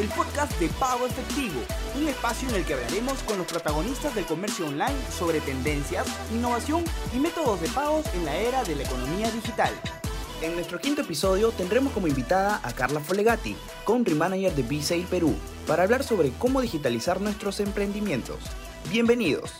El podcast de pago efectivo, un espacio en el que hablaremos con los protagonistas del comercio online sobre tendencias, innovación y métodos de pagos en la era de la economía digital. En nuestro quinto episodio tendremos como invitada a Carla Folegati, Country Manager de B-Sale Perú, para hablar sobre cómo digitalizar nuestros emprendimientos. Bienvenidos.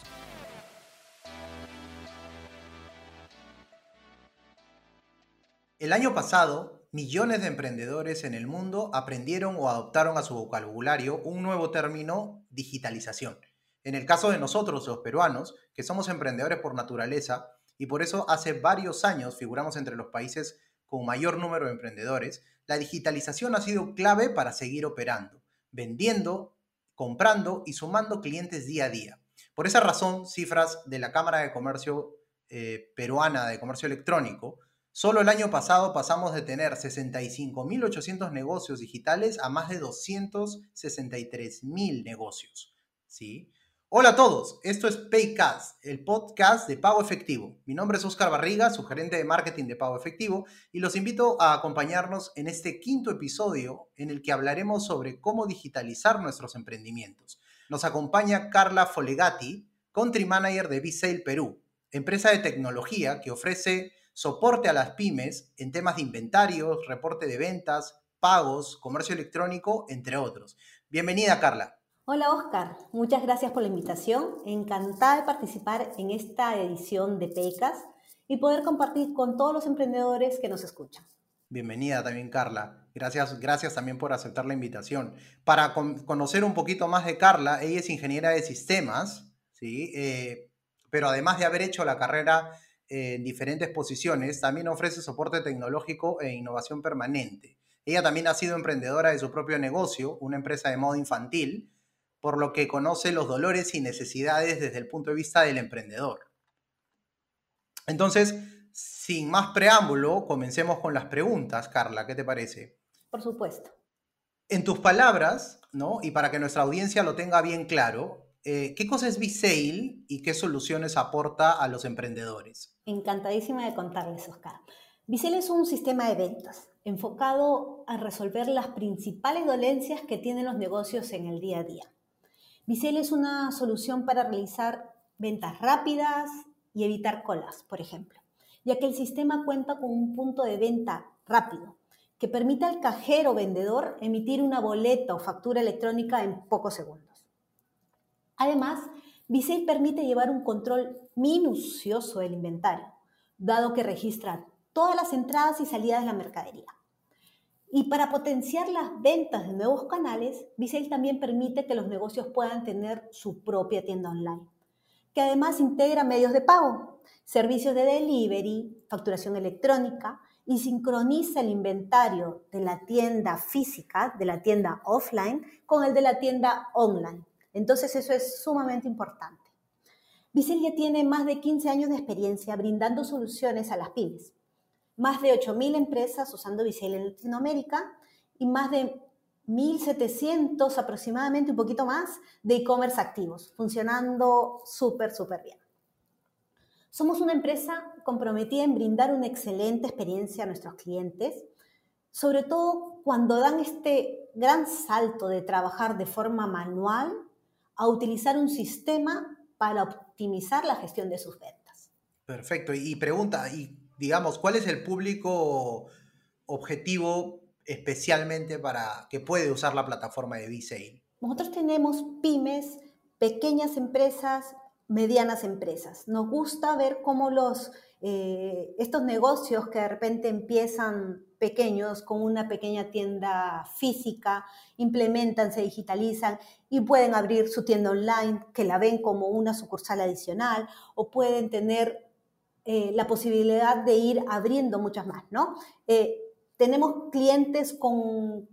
El año pasado, millones de emprendedores en el mundo aprendieron o adoptaron a su vocabulario un nuevo término, digitalización. En el caso de nosotros, los peruanos, que somos emprendedores por naturaleza, y por eso hace varios años figuramos entre los países con mayor número de emprendedores, la digitalización ha sido clave para seguir operando, vendiendo, comprando y sumando clientes día a día. Por esa razón, cifras de la Cámara de Comercio eh, Peruana de Comercio Electrónico Solo el año pasado pasamos de tener 65.800 negocios digitales a más de 263.000 negocios. ¿sí? Hola a todos, esto es Paycast, el podcast de pago efectivo. Mi nombre es Oscar Barriga, su gerente de marketing de pago efectivo, y los invito a acompañarnos en este quinto episodio en el que hablaremos sobre cómo digitalizar nuestros emprendimientos. Nos acompaña Carla Folegati, Country Manager de B-Sale Perú, empresa de tecnología que ofrece soporte a las pymes en temas de inventarios, reporte de ventas, pagos, comercio electrónico, entre otros. Bienvenida, Carla. Hola, Oscar. Muchas gracias por la invitación. Encantada de participar en esta edición de PECAS y poder compartir con todos los emprendedores que nos escuchan. Bienvenida también, Carla. Gracias, gracias también por aceptar la invitación. Para conocer un poquito más de Carla, ella es ingeniera de sistemas, ¿sí? Eh, pero además de haber hecho la carrera en diferentes posiciones, también ofrece soporte tecnológico e innovación permanente. Ella también ha sido emprendedora de su propio negocio, una empresa de moda infantil, por lo que conoce los dolores y necesidades desde el punto de vista del emprendedor. Entonces, sin más preámbulo, comencemos con las preguntas. Carla, ¿qué te parece? Por supuesto. En tus palabras, ¿no? Y para que nuestra audiencia lo tenga bien claro, eh, ¿qué cosa es B-Sale y qué soluciones aporta a los emprendedores? Encantadísima de contarles, Oscar. B-Sale es un sistema de ventas enfocado a resolver las principales dolencias que tienen los negocios en el día a día. B-Sale es una solución para realizar ventas rápidas y evitar colas, por ejemplo, ya que el sistema cuenta con un punto de venta rápido que permite al cajero vendedor emitir una boleta o factura electrónica en pocos segundos. Además, Visei permite llevar un control minucioso del inventario, dado que registra todas las entradas y salidas de la mercadería. Y para potenciar las ventas de nuevos canales, Visei también permite que los negocios puedan tener su propia tienda online, que además integra medios de pago, servicios de delivery, facturación electrónica y sincroniza el inventario de la tienda física, de la tienda offline, con el de la tienda online entonces eso es sumamente importante. Vicel ya tiene más de 15 años de experiencia brindando soluciones a las pymes. Más de 8.000 empresas usando Vicel en Latinoamérica y más de 1.700 aproximadamente, un poquito más, de e-commerce activos, funcionando súper, súper bien. Somos una empresa comprometida en brindar una excelente experiencia a nuestros clientes, sobre todo cuando dan este gran salto de trabajar de forma manual a utilizar un sistema para optimizar la gestión de sus ventas. Perfecto. Y pregunta, y digamos, ¿cuál es el público objetivo especialmente para que puede usar la plataforma de B-Sale? Nosotros tenemos pymes, pequeñas empresas, medianas empresas. Nos gusta ver cómo los, eh, estos negocios que de repente empiezan pequeños con una pequeña tienda física, implementan, se digitalizan y pueden abrir su tienda online que la ven como una sucursal adicional o pueden tener eh, la posibilidad de ir abriendo muchas más, ¿no? Eh, tenemos clientes con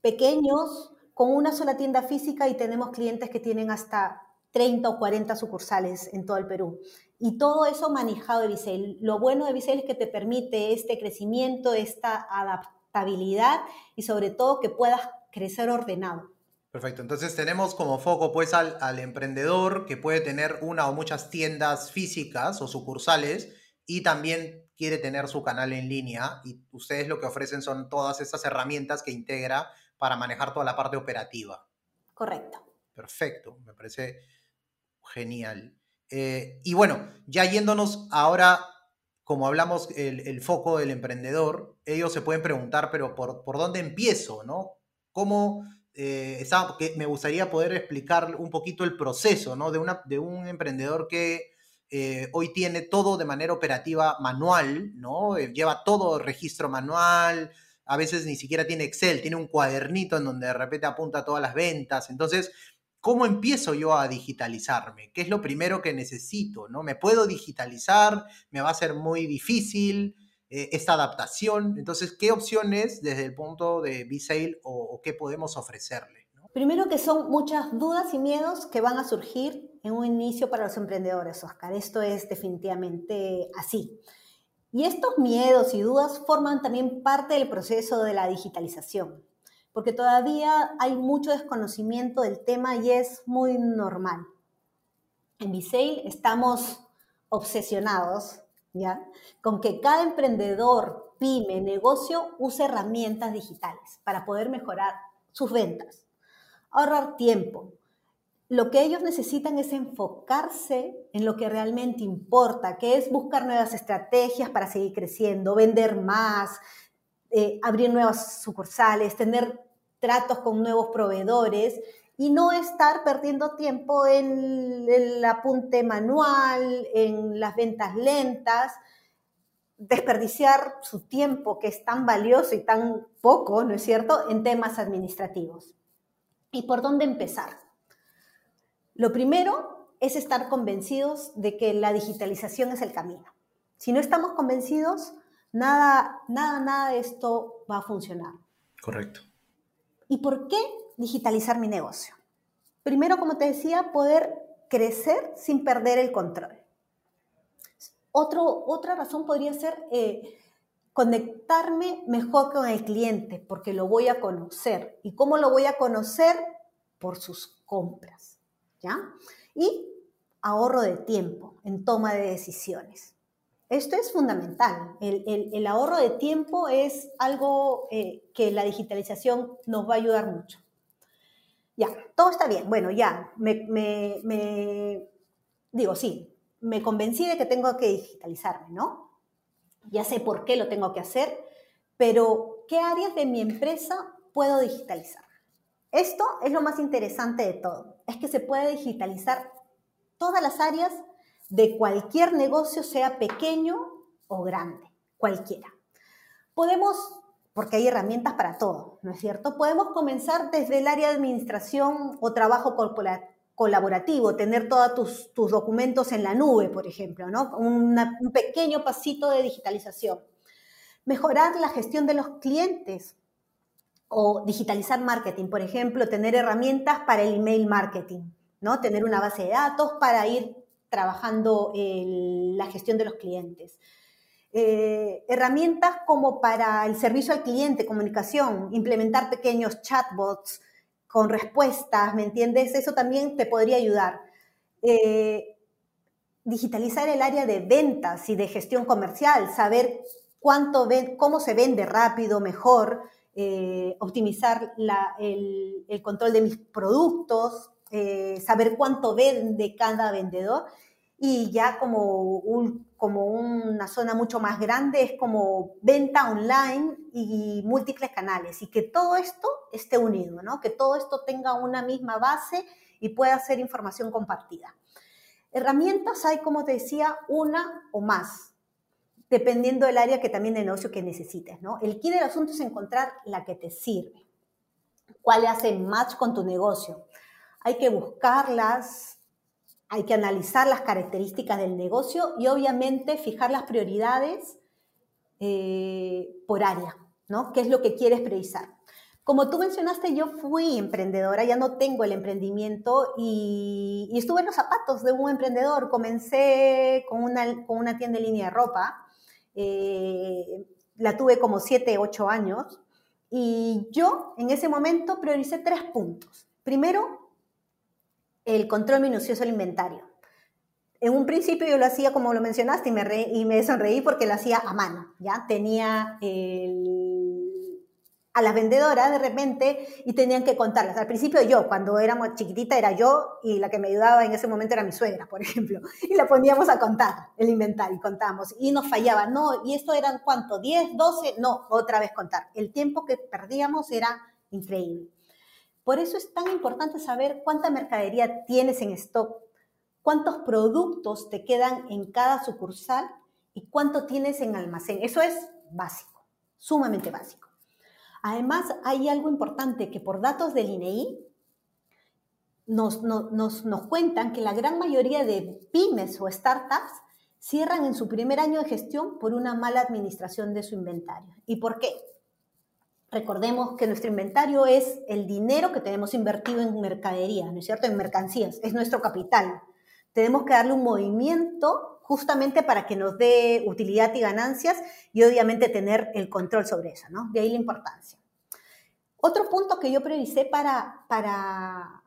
pequeños, con una sola tienda física y tenemos clientes que tienen hasta 30 o 40 sucursales en todo el Perú. Y todo eso manejado de Visel. Lo bueno de Visel es que te permite este crecimiento, esta adaptabilidad y sobre todo que puedas crecer ordenado. Perfecto, entonces tenemos como foco pues al, al, emprendedor que puede tener una o muchas tiendas físicas o sucursales y también quiere tener su canal en línea y ustedes lo que ofrecen son todas estas herramientas que integra para manejar toda la parte operativa. Correcto. Perfecto, me parece genial. Eh, y bueno, ya yéndonos ahora, como hablamos, el, foco del emprendedor, ellos se pueden preguntar, pero ¿por, por dónde empiezo? ¿no? ¿Cómo eh, que me gustaría poder explicar un poquito el proceso ¿no? de, una, de un emprendedor que eh, hoy tiene todo de manera operativa manual, ¿no? Eh, lleva todo registro manual, a veces ni siquiera tiene Excel, tiene un cuadernito en donde de repente apunta todas las ventas. Entonces, ¿cómo empiezo yo a digitalizarme? ¿Qué es lo primero que necesito? ¿no? ¿Me puedo digitalizar? ¿Me va a ser muy difícil? Eh, esta adaptación. Entonces, ¿qué opciones desde el punto de B-Sale o, qué podemos ofrecerle? Primero que son muchas dudas y miedos que van a surgir en un inicio para los emprendedores, Oscar. Esto es definitivamente así. Y estos miedos y dudas forman también parte del proceso de la digitalización, porque todavía hay mucho desconocimiento del tema y es muy normal. En B-Sale estamos obsesionados ¿ya? Con que cada emprendedor, pyme, negocio use herramientas digitales para poder mejorar sus ventas, ahorrar tiempo. Lo que ellos necesitan es enfocarse en lo que realmente importa, que es buscar nuevas estrategias para seguir creciendo, vender más, eh, abrir nuevas sucursales, tener tratos con nuevos proveedores y no estar perdiendo tiempo en el apunte manual, en las ventas lentas, desperdiciar su tiempo que es tan valioso y tan poco, ¿no es cierto?, en temas administrativos. ¿Y por dónde empezar? Lo primero es estar convencidos de que la digitalización es el camino. Si no estamos convencidos, nada, nada, nada de esto va a funcionar. Correcto. ¿Y por qué digitalizar mi negocio. Primero, como te decía, poder crecer sin perder el control. Otro, otra razón podría ser eh, conectarme mejor con el cliente, porque lo voy a conocer. ¿Y cómo lo voy a conocer? Por sus compras. ¿ya? Y ahorro de tiempo en toma de decisiones. Esto es fundamental. El, ahorro de tiempo es algo eh, que la digitalización nos va a ayudar mucho. Ya, todo está bien. Bueno, ya, me, digo, sí, me convencí de que tengo que digitalizarme, ¿no? Ya sé por qué lo tengo que hacer, pero ¿qué áreas de mi empresa puedo digitalizar? Esto es lo más interesante de todo, es que se puede digitalizar todas las áreas de cualquier negocio, sea pequeño o grande, cualquiera. Podemos porque hay herramientas para todo, ¿no es cierto? Podemos comenzar desde el área de administración o trabajo colaborativo, tener todos tus, documentos en la nube, por ejemplo, ¿no? un pequeño pasito de digitalización. Mejorar la gestión de los clientes o digitalizar marketing, por ejemplo, tener herramientas para el email marketing, ¿no? Tener una base de datos para ir trabajando la gestión de los clientes. Eh, herramientas como para el servicio al cliente, comunicación, implementar pequeños chatbots con respuestas, ¿me entiendes? Eso también te podría ayudar. Eh, digitalizar el área de ventas y de gestión comercial, saber cuánto cómo se vende rápido, mejor, eh, optimizar el, el, control de mis productos, saber cuánto vende cada vendedor y ya como, como una zona mucho más grande es como venta online y múltiples canales y que todo esto esté unido, ¿no? que todo esto tenga una misma base y pueda ser información compartida. Herramientas hay, como te decía, una o más, dependiendo del área que también de negocio que necesites. ¿no? El key del asunto es encontrar la que te sirve, cuál hace match con tu negocio. Hay que buscarlas, hay que analizar las características del negocio y obviamente fijar las prioridades eh, por área, ¿no? ¿Qué es lo que quieres priorizar? Como tú mencionaste, yo fui emprendedora, ya no tengo el emprendimiento y, estuve en los zapatos de un emprendedor. Comencé con una, con una tienda en línea de ropa, eh, la tuve como 7, 8 años y yo en ese momento prioricé tres puntos. Primero, el control minucioso del inventario. En un principio yo lo hacía como lo mencionaste y me, y me sonreí porque lo hacía a mano, ¿ya? Tenía a las vendedoras de repente y tenían que contarlas. Al principio yo, cuando éramos chiquitita era yo y la que me ayudaba en ese momento era mi suegra, por ejemplo, y la poníamos a contar el inventario y contamos y nos fallaba, no, y esto eran cuánto, 10, 12, no, otra vez contar. El tiempo que perdíamos era increíble. Por eso es tan importante saber cuánta mercadería tienes en stock, cuántos productos te quedan en cada sucursal y cuánto tienes en almacén. Eso es básico, sumamente básico. Además, hay algo importante que por datos del INEI nos, nos, cuentan que la gran mayoría de pymes o startups cierran en su primer año de gestión por una mala administración de su inventario. ¿Y por qué? Recordemos que nuestro inventario es el dinero que tenemos invertido en mercadería, ¿no es cierto? En mercancías, es nuestro capital. Tenemos que darle un movimiento justamente para que nos dé utilidad y ganancias y obviamente tener el control sobre eso, ¿no? De ahí la importancia. Otro punto que yo previsé para, para,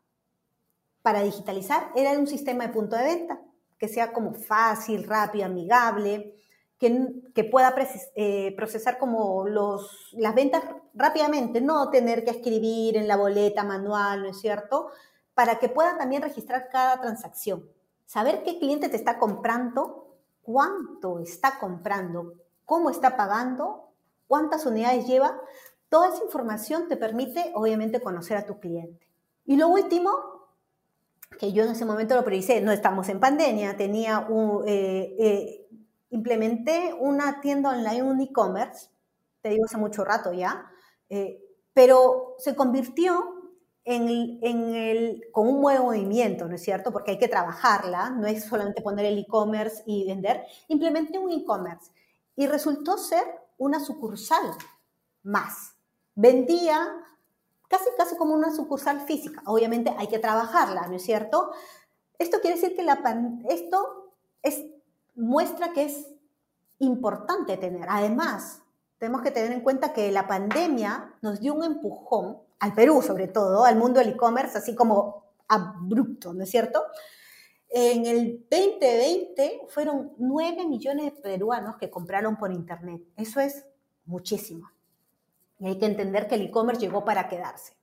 para digitalizar era un sistema de punto de venta, que sea como fácil, rápido, amigable, que, que pueda eh, procesar como los, las ventas rápidamente, no tener que escribir en la boleta manual, ¿no es cierto? Para que pueda también registrar cada transacción. Saber qué cliente te está comprando, cuánto está comprando, cómo está pagando, cuántas unidades lleva. Toda esa información te permite, obviamente, conocer a tu cliente. Y lo último, que yo en ese momento lo previsé, no estamos en pandemia, tenía un, eh, eh, implementé una tienda online, un e-commerce, te digo hace mucho rato ya, eh, pero se convirtió en, el, con un buen movimiento, ¿no es cierto? Porque hay que trabajarla, no es solamente poner el e-commerce y vender. Implementé un e-commerce y resultó ser una sucursal más. Vendía casi, casi como una sucursal física. Obviamente hay que trabajarla, ¿no es cierto? Esto quiere decir que la, esto es, muestra que es importante tener. Además, tenemos que tener en cuenta que la pandemia nos dio un empujón al Perú sobre todo, al mundo del e-commerce, así como abrupto, ¿no es cierto? En el 2020 fueron 9 millones de peruanos que compraron por Internet. Eso es muchísimo. Y hay que entender que el e-commerce llegó para quedarse.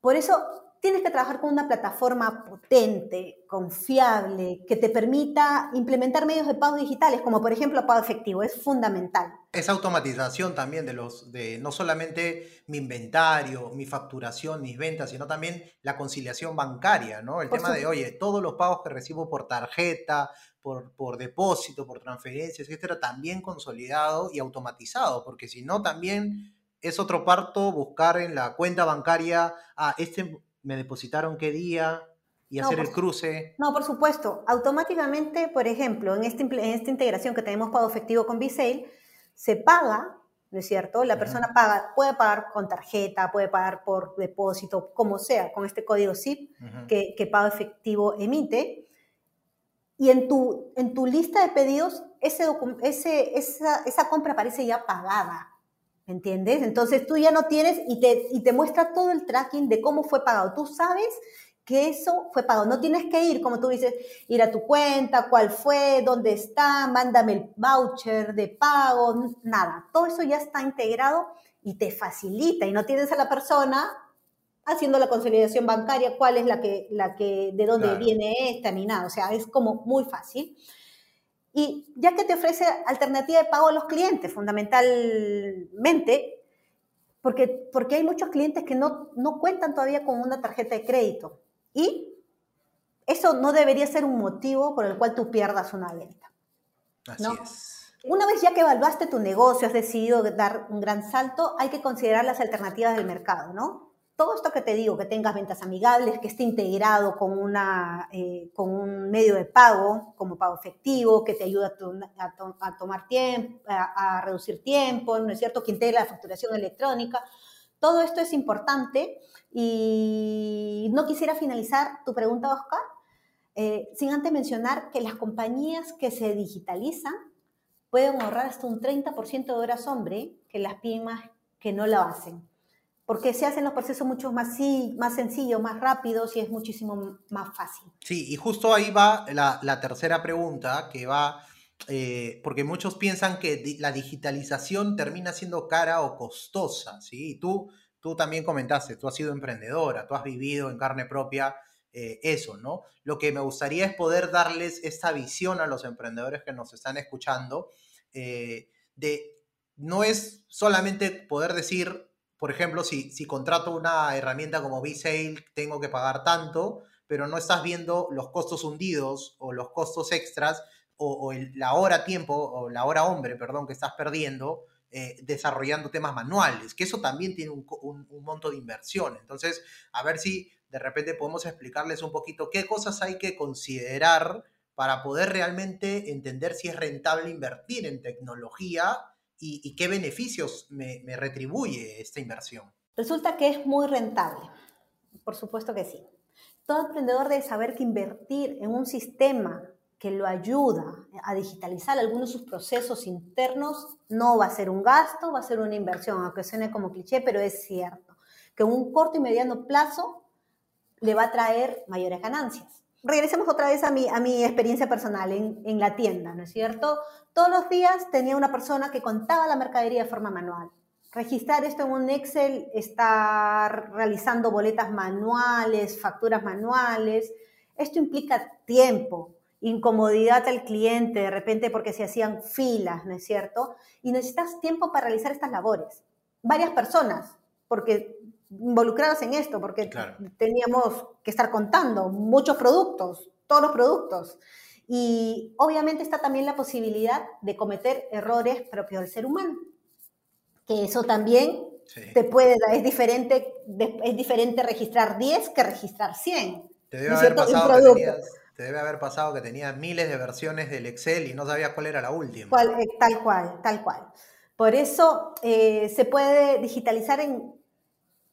Por eso tienes que trabajar con una plataforma potente, confiable, que te permita implementar medios de pago digitales, como por ejemplo pago efectivo, es fundamental. Esa automatización también de los, de no solamente mi inventario, mi facturación, mis ventas, sino también la conciliación bancaria, ¿no? El tema de, oye, todos los pagos que recibo por tarjeta, por, por depósito, por transferencias, etcétera, también consolidado y automatizado, porque si no, también es otro parto buscar en la cuenta bancaria, ah, este me depositaron qué día y hacer el cruce. No, por supuesto. Automáticamente, por ejemplo, en, este, en esta integración que tenemos pago efectivo con Bisale, se paga, ¿no es cierto? La persona paga, puede pagar con tarjeta, puede pagar por depósito, como sea, con este código ZIP que, que, pago efectivo emite. Y en tu, en tu lista de pedidos, ese, ese, esa, esa compra aparece ya pagada. ¿Entiendes? Entonces tú ya no tienes y te, y te muestra todo el tracking de cómo fue pagado. Tú sabes que eso fue pagado. No tienes que ir, como tú dices, ir a tu cuenta, cuál fue, dónde está, mándame el voucher de pago, nada. Todo eso ya está integrado y te facilita y no tienes a la persona haciendo la consolidación bancaria, cuál es la que, la que de dónde viene esta, ni nada. O sea, es como muy fácil. Y ya que te ofrece alternativa de pago a los clientes, fundamentalmente, porque, porque hay muchos clientes que no, no cuentan todavía con una tarjeta de crédito. Y eso no debería ser un motivo por el cual tú pierdas una venta. Así es. Una vez ya que evaluaste tu negocio, has decidido dar un gran salto, hay que considerar las alternativas del mercado, ¿no? Todo esto que te digo, que tengas ventas amigables, que esté integrado con, eh, un medio de pago, como pago efectivo, que te ayuda a, tomar tiempo, a, reducir tiempo, ¿no es cierto? Que integre la facturación electrónica. Todo esto es importante y no quisiera finalizar tu pregunta, Oscar, eh, sin antes mencionar que las compañías que se digitalizan pueden ahorrar hasta un 30% de horas hombre que las pymes que no lo hacen porque se hacen los procesos mucho más, más sencillos, más rápidos y es muchísimo más fácil. Sí, y justo ahí va la, tercera pregunta, que va, eh, porque muchos piensan que la digitalización termina siendo cara o costosa, ¿sí? tú, tú también comentaste, tú has sido emprendedora, tú has vivido en carne propia eh, eso, ¿no? Lo que me gustaría es poder darles esta visión a los emprendedores que nos están escuchando, eh, de no es solamente poder decir, por ejemplo, si, si contrato una herramienta como B-Sale, tengo que pagar tanto, pero no estás viendo los costos hundidos o los costos extras o, la hora tiempo o la hora hombre, perdón, que estás perdiendo eh, desarrollando temas manuales, que eso también tiene un, un, monto de inversión. Entonces, a ver si de repente podemos explicarles un poquito qué cosas hay que considerar para poder realmente entender si es rentable invertir en tecnología y, qué beneficios me, retribuye esta inversión. Resulta que es muy rentable, por supuesto que sí. Todo emprendedor debe saber que invertir en un sistema que lo ayuda a digitalizar algunos de sus procesos internos no va a ser un gasto, va a ser una inversión, aunque suene como cliché, pero es cierto, que en un corto y mediano plazo le va a traer mayores ganancias. Regresemos otra vez a mi, a mi experiencia personal en, en la tienda, ¿no es cierto? Todos los días tenía una persona que contaba la mercadería de forma manual registrar esto en un Excel, estar realizando boletas manuales, facturas manuales. Esto implica tiempo, incomodidad al cliente, de repente porque se hacían filas, ¿no es cierto? Y necesitas tiempo para realizar estas labores. Varias personas, porque involucradas en esto, porque teníamos que estar contando muchos productos, todos los productos. Y obviamente está también la posibilidad de cometer errores propios del ser humano que eso también te puede dar, es diferente, es diferente registrar 10 que registrar 100. Te debe, haber pasado que te debe haber pasado que tenías miles de versiones del Excel y no sabías cuál era la última. Eh, tal cual, tal cual. Por eso eh, se puede digitalizar en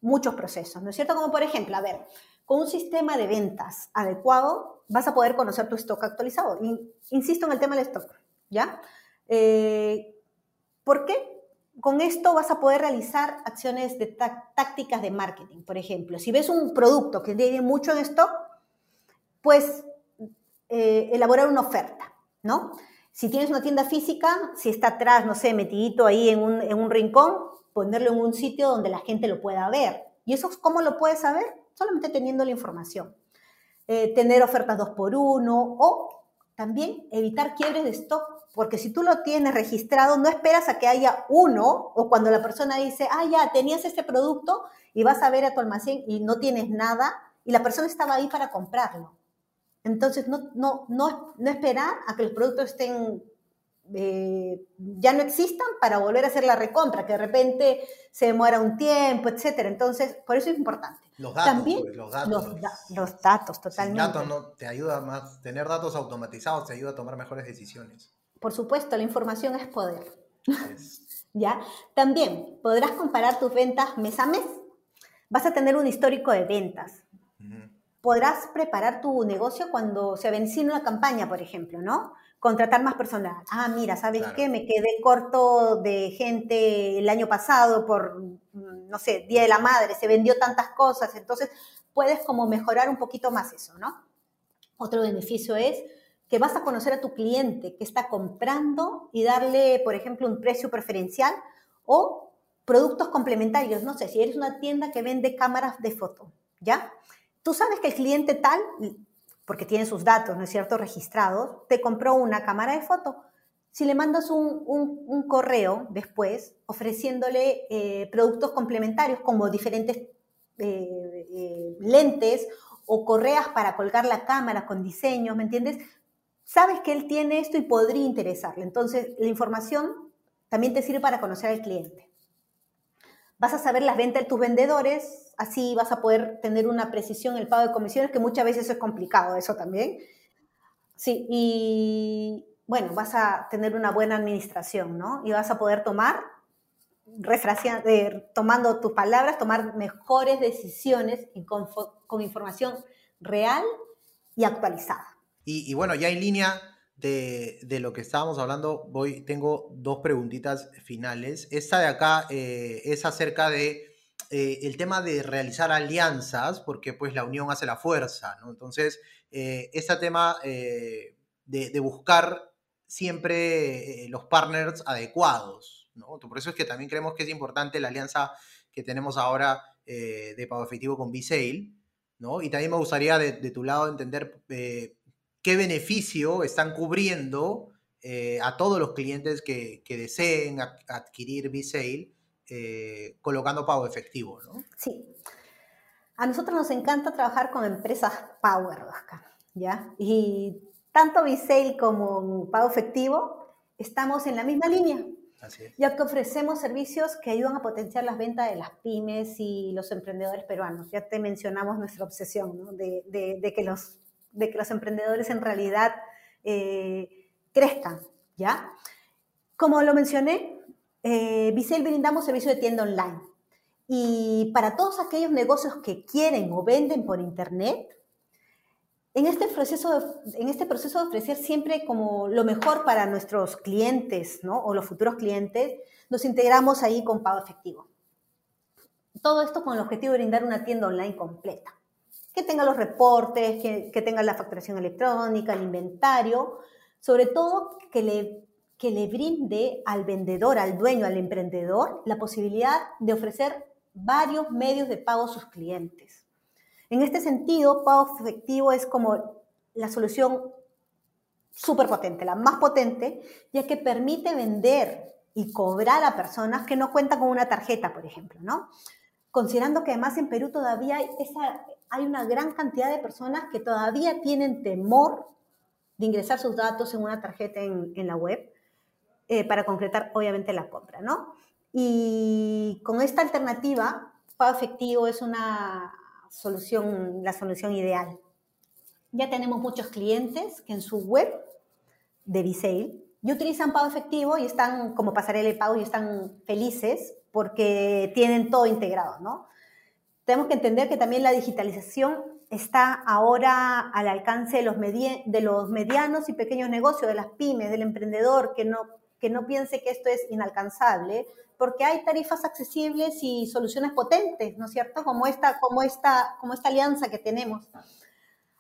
muchos procesos, ¿no es cierto? Como por ejemplo, a ver, con un sistema de ventas adecuado vas a poder conocer tu stock actualizado. Insisto en el tema del stock, ¿ya? Eh, ¿Por qué? con esto vas a poder realizar acciones de tácticas de marketing, por ejemplo. Si ves un producto que tiene mucho en stock, pues eh, elaborar una oferta, ¿no? Si tienes una tienda física, si está atrás, no sé, metidito ahí en un, rincón, ponerlo en un sitio donde la gente lo pueda ver. ¿Y eso cómo lo puedes saber? Solamente teniendo la información. Eh, tener ofertas dos por uno o también evitar quiebres de stock porque si tú lo tienes registrado, no esperas a que haya uno o cuando la persona dice, ah, ya, tenías este producto y vas a ver a tu almacén y no tienes nada y la persona estaba ahí para comprarlo. Entonces, no, no, no, no esperar a que los productos estén, eh, ya no existan para volver a hacer la recompra, que de repente se demora un tiempo, etc. Entonces, por eso es importante. Los datos, También, pues, los datos. Los, datos, totalmente. datos no, te ayuda más, tener datos automatizados te ayuda a tomar mejores decisiones. Por supuesto, la información es poder. ¿Ya? También podrás comparar tus ventas mes a mes. Vas a tener un histórico de ventas. Podrás preparar tu negocio cuando se avecina una campaña, por ejemplo, ¿no? Contratar más personal. Ah, mira, ¿sabes qué? Me quedé corto de gente el año pasado por, no sé, Día de la Madre, se vendió tantas cosas, entonces puedes como mejorar un poquito más eso, ¿no? Otro beneficio es que vas a conocer a tu cliente que está comprando y darle, por ejemplo, un precio preferencial o productos complementarios. No sé, si eres una tienda que vende cámaras de foto, ¿ya? Tú sabes que el cliente tal, porque tiene sus datos, ¿no es cierto?, registrados, te compró una cámara de foto. Si le mandas un, correo después ofreciéndole eh, productos complementarios como diferentes eh, eh, lentes o correas para colgar la cámara con diseños, ¿me entiendes? sabes que él tiene esto y podría interesarle. Entonces, la información también te sirve para conocer al cliente. Vas a saber las ventas de tus vendedores, así vas a poder tener una precisión en el pago de comisiones, que muchas veces es complicado eso también. Sí, y bueno, vas a tener una buena administración, ¿no? Y vas a poder tomar, eh, tomando tus palabras, tomar mejores decisiones con información real y actualizada. Y, bueno, ya en línea de, lo que estábamos hablando, voy, tengo dos preguntitas finales. Esta de acá eh, es acerca de eh, el tema de realizar alianzas, porque pues la unión hace la fuerza. Entonces, eh, este tema de, buscar siempre los partners adecuados. ¿no? Por eso es que también creemos que es importante la alianza que tenemos ahora de pago efectivo con B-Sale. ¿no? Y también me gustaría de, tu lado entender qué beneficio están cubriendo a todos los clientes que, deseen adquirir B-Sale colocando pago efectivo. ¿no? Sí. A nosotros nos encanta trabajar con empresas Power, Oscar, ¿ya? Y tanto Visale como Pago Efectivo estamos en la misma línea. Ya que ofrecemos servicios que ayudan a potenciar las ventas de las pymes y los emprendedores peruanos. Ya te mencionamos nuestra obsesión ¿no? de, de, que los, de que los emprendedores en realidad eh, crezcan, ¿ya? Como lo mencioné, eh, brindamos servicio de tienda online. Y para todos aquellos negocios que quieren o venden por Internet, en este, proceso de, en este proceso de ofrecer siempre como lo mejor para nuestros clientes ¿no? o los futuros clientes, nos integramos ahí con pago efectivo. Todo esto con el objetivo de brindar una tienda online completa, que tenga los reportes, que, que tenga la facturación electrónica, el inventario, sobre todo que le, que le brinde al vendedor, al dueño, al emprendedor, la posibilidad de ofrecer varios medios de pago a sus clientes. En este sentido, pago efectivo es como la solución súper potente, la más potente, ya que permite vender y cobrar a personas que no cuentan con una tarjeta, por ejemplo, ¿no? Considerando que además en Perú todavía hay, una gran cantidad de personas que todavía tienen temor de ingresar sus datos en una tarjeta en, la web eh, para concretar, obviamente, la compra, ¿no? Y con esta alternativa, pago efectivo es una solución, la solución ideal. Ya tenemos muchos clientes que en su web de Visale ya utilizan pago efectivo y están como pasarela de pago y están felices porque tienen todo integrado, ¿no? Tenemos que entender que también la digitalización está ahora al alcance de los, de los medianos y pequeños negocios, de las pymes, del emprendedor que no, que no piense que esto es inalcanzable, porque hay tarifas accesibles y soluciones potentes, ¿no es cierto? Como esta, como esta, como esta alianza que tenemos.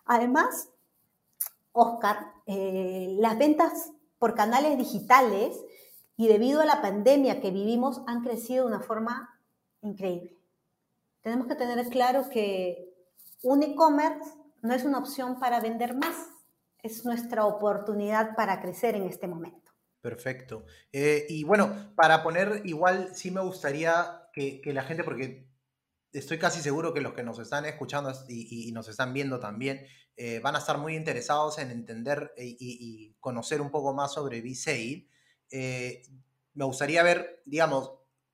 Además, Oscar, eh, las ventas por canales digitales y debido a la pandemia que vivimos han crecido de una forma increíble. Tenemos que tener claro que un e-commerce no es una opción para vender más, es nuestra oportunidad para crecer en este momento. Perfecto. Eh, y bueno, para poner igual, sí me gustaría que, la gente, porque estoy casi seguro que los que nos están escuchando y, nos están viendo también, eh, van a estar muy interesados en entender e, y, conocer un poco más sobre B-Sale. Eh, me gustaría ver, digamos,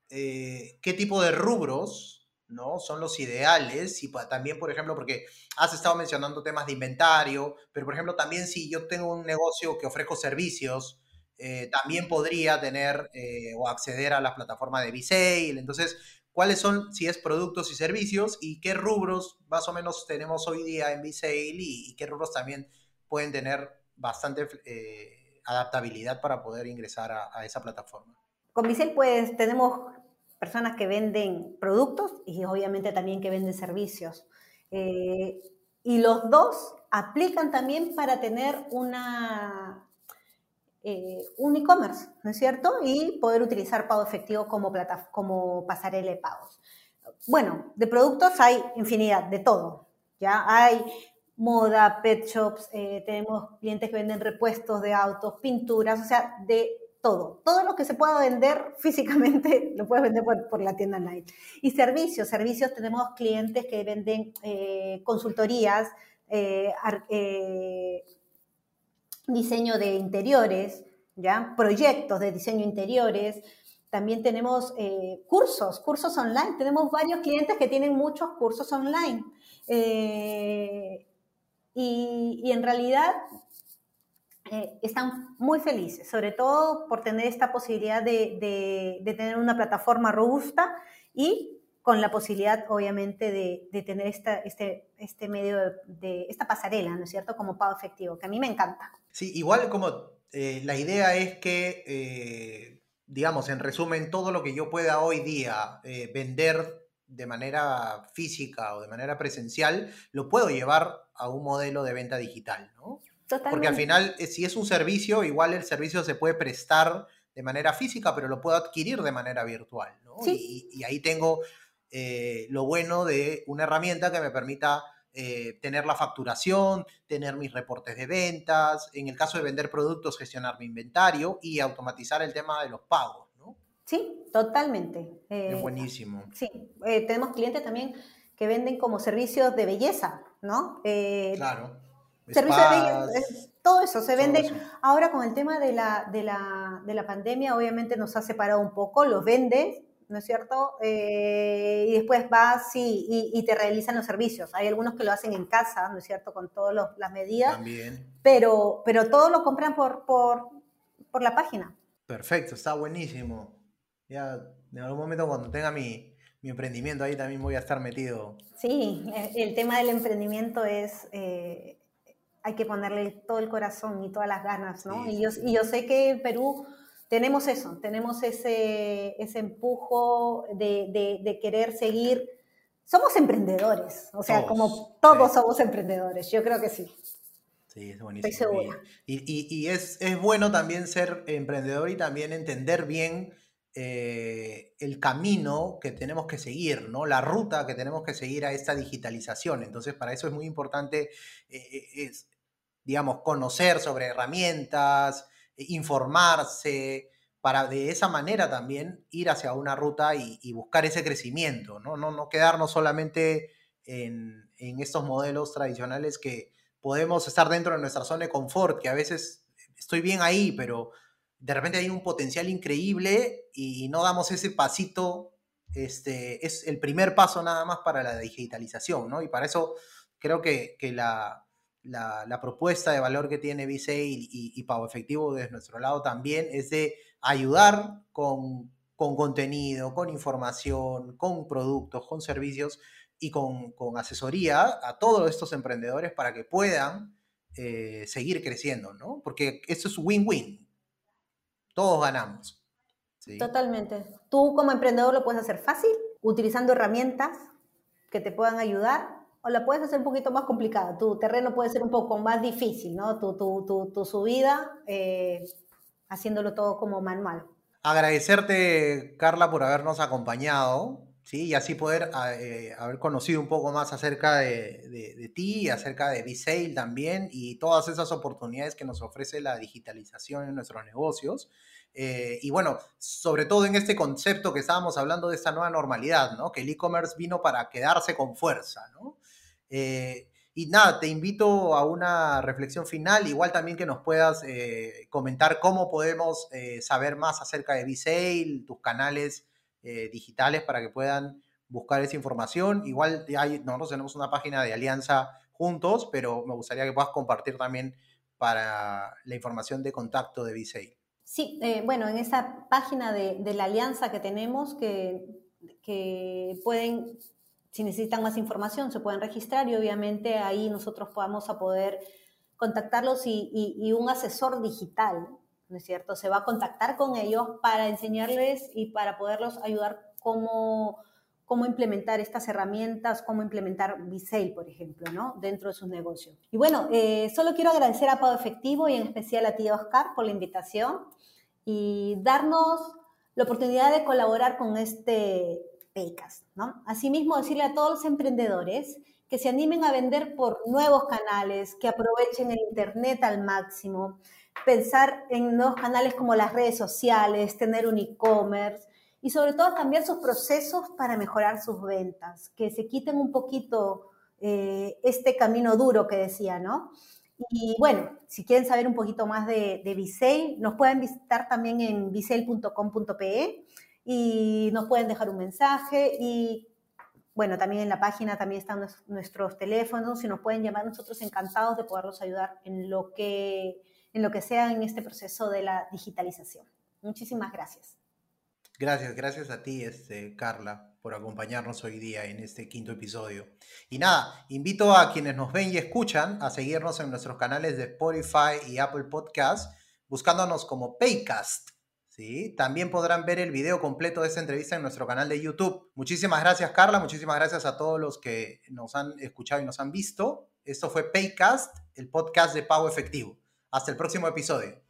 qué tipo de rubros ¿no? son los ideales y también, por ejemplo, porque has estado mencionando temas de inventario, pero por ejemplo, también si yo tengo un negocio que ofrezco servicios, eh, también podría tener eh, o acceder a la plataforma de Visale. Entonces, ¿cuáles son, si es productos y servicios, y qué rubros más o menos tenemos hoy día en Visale y, y qué rubros también pueden tener bastante eh, adaptabilidad para poder ingresar a, esa plataforma? Con Visale, pues tenemos personas que venden productos y obviamente también que venden servicios. y los dos aplican también para tener una eh, un e-commerce, ¿no es cierto? Y poder utilizar pago efectivo como, plata, como pasarela de pagos. Bueno, de productos hay infinidad, de todo. Ya hay moda, pet shops, eh, tenemos clientes que venden repuestos de autos, pinturas, o sea, de todo. Todo lo que se pueda vender físicamente lo puedes vender por, la tienda online. Y servicios, servicios, tenemos clientes que venden eh, consultorías, diseño de interiores, ¿ya? proyectos de diseño interiores. También tenemos eh, cursos, cursos online. Tenemos varios clientes que tienen muchos cursos online. Eh, y, en realidad eh, están muy felices, sobre todo por tener esta posibilidad de, tener una plataforma robusta y con la posibilidad, obviamente, de, tener esta, este, este medio de, esta pasarela, ¿no es cierto?, como pago efectivo, que a mí me encanta. Sí, igual como eh, la idea es que, eh, digamos, en resumen, todo lo que yo pueda hoy día eh, vender de manera física o de manera presencial, lo puedo llevar a un modelo de venta digital, ¿no? Porque al final, si es un servicio, igual el servicio se puede prestar de manera física, pero lo puedo adquirir de manera virtual. ¿no? Y, ahí tengo eh, lo bueno de una herramienta que me permita eh, tener la facturación, tener mis reportes de ventas, en el caso de vender productos, gestionar mi inventario y automatizar el tema de los pagos. ¿no? Sí, totalmente. es buenísimo. Sí, tenemos clientes también que venden como servicios de belleza, ¿no? claro Servicios de todo eso se vende. Ahora con el tema de la, de, la, de la pandemia, obviamente nos ha separado un poco, los vendes, ¿no es cierto? Eh, y después vas y, y, te realizan los servicios. Hay algunos que lo hacen en casa, ¿no es cierto? Con todas las medidas. También. Pero, pero todo lo compran por, por, por la página. Perfecto, está buenísimo. Ya en algún momento cuando tenga mi, mi emprendimiento ahí también voy a estar metido. Sí, el tema del emprendimiento es... Eh, hay que ponerle todo el corazón y todas las ganas, ¿no? y, yo, y yo sé que en Perú tenemos eso, tenemos ese, ese empujo de, de, querer seguir. Somos emprendedores, o sea, como todos somos emprendedores, yo creo que sí. Sí, es buenísimo. Estoy segura. Y, y, y es, es, bueno también ser emprendedor y también entender bien eh, el camino que tenemos que seguir, ¿no? La ruta que tenemos que seguir a esta digitalización. Entonces, para eso es muy importante eh, es, digamos, conocer sobre herramientas, eh, informarse, para de esa manera también ir hacia una ruta y, buscar ese crecimiento, ¿no? No, no quedarnos solamente en, estos modelos tradicionales que podemos estar dentro de nuestra zona de confort, que a veces estoy bien ahí, pero de repente hay un potencial increíble y no damos ese pasito, este, es el primer paso nada más para la digitalización, ¿no? Y para eso creo que, que la, la, propuesta de valor que tiene Visei y, y, Pago Efectivo desde nuestro lado también es de ayudar con, contenido, con información, con productos, con servicios y con, asesoría a todos estos emprendedores para que puedan eh, seguir creciendo, ¿no? Porque eso es win-win. Todos ganamos. Totalmente. Tú como emprendedor lo puedes hacer fácil, utilizando herramientas que te puedan ayudar o la puedes hacer un poquito más complicada. Tu terreno puede ser un poco más difícil, ¿no? Tu, tu, tu, tu subida, eh, haciéndolo todo como manual. Agradecerte, Carla, por habernos acompañado, ¿sí? Y así poder eh, haber conocido un poco más acerca de, de, de ti, acerca de B-Sale también y todas esas oportunidades que nos ofrece la digitalización en nuestros negocios. Eh, y bueno, sobre todo en este concepto que estábamos hablando de esta nueva normalidad, ¿no? Que el e-commerce vino para quedarse con fuerza, ¿no? Eh, y nada, te invito a una reflexión final, igual también que nos puedas eh, comentar cómo podemos eh, saber más acerca de B-Sale, tus canales digitales para que puedan buscar esa información. Igual hay, nosotros tenemos una página de alianza juntos, pero me gustaría que puedas compartir también para la información de contacto de B-Sale. Sí, bueno, en esa página de, de, la alianza que tenemos, que, que pueden si necesitan más información, se pueden registrar y obviamente ahí nosotros podamos a poder contactarlos y, un asesor digital, ¿no es cierto? Se va a contactar con ellos para enseñarles y para poderlos ayudar cómo, cómo implementar estas herramientas, cómo implementar Visale, por ejemplo, ¿no? Dentro de sus negocios. Y bueno, eh, solo quiero agradecer a Pago Efectivo y en especial a ti, Oscar, por la invitación y darnos la oportunidad de colaborar con este Asimismo, decirle a todos los emprendedores que se animen a vender por nuevos canales, que aprovechen el Internet al máximo, pensar en nuevos canales como las redes sociales, tener un e-commerce y sobre todo cambiar sus procesos para mejorar sus ventas, que se quiten un poquito eh, este camino duro que decía, ¿no? Y bueno, si quieren saber un poquito más de, de nos pueden visitar también en visale.com.pe y nos pueden dejar un mensaje y bueno, también en la página también están nuestros teléfonos y nos pueden llamar nosotros encantados de poderlos ayudar en lo que, en lo que sea en este proceso de la digitalización. Muchísimas gracias. Gracias, gracias a ti, este, Carla, por acompañarnos hoy día en este quinto episodio. Y nada, invito a quienes nos ven y escuchan a seguirnos en nuestros canales de Spotify y Apple Podcast, buscándonos como Paycast. ¿Sí? También podrán ver el video completo de esta entrevista en nuestro canal de YouTube. Muchísimas gracias, Carla. Muchísimas gracias a todos los que nos han escuchado y nos han visto. Esto fue Paycast, el podcast de pago efectivo. Hasta el próximo episodio.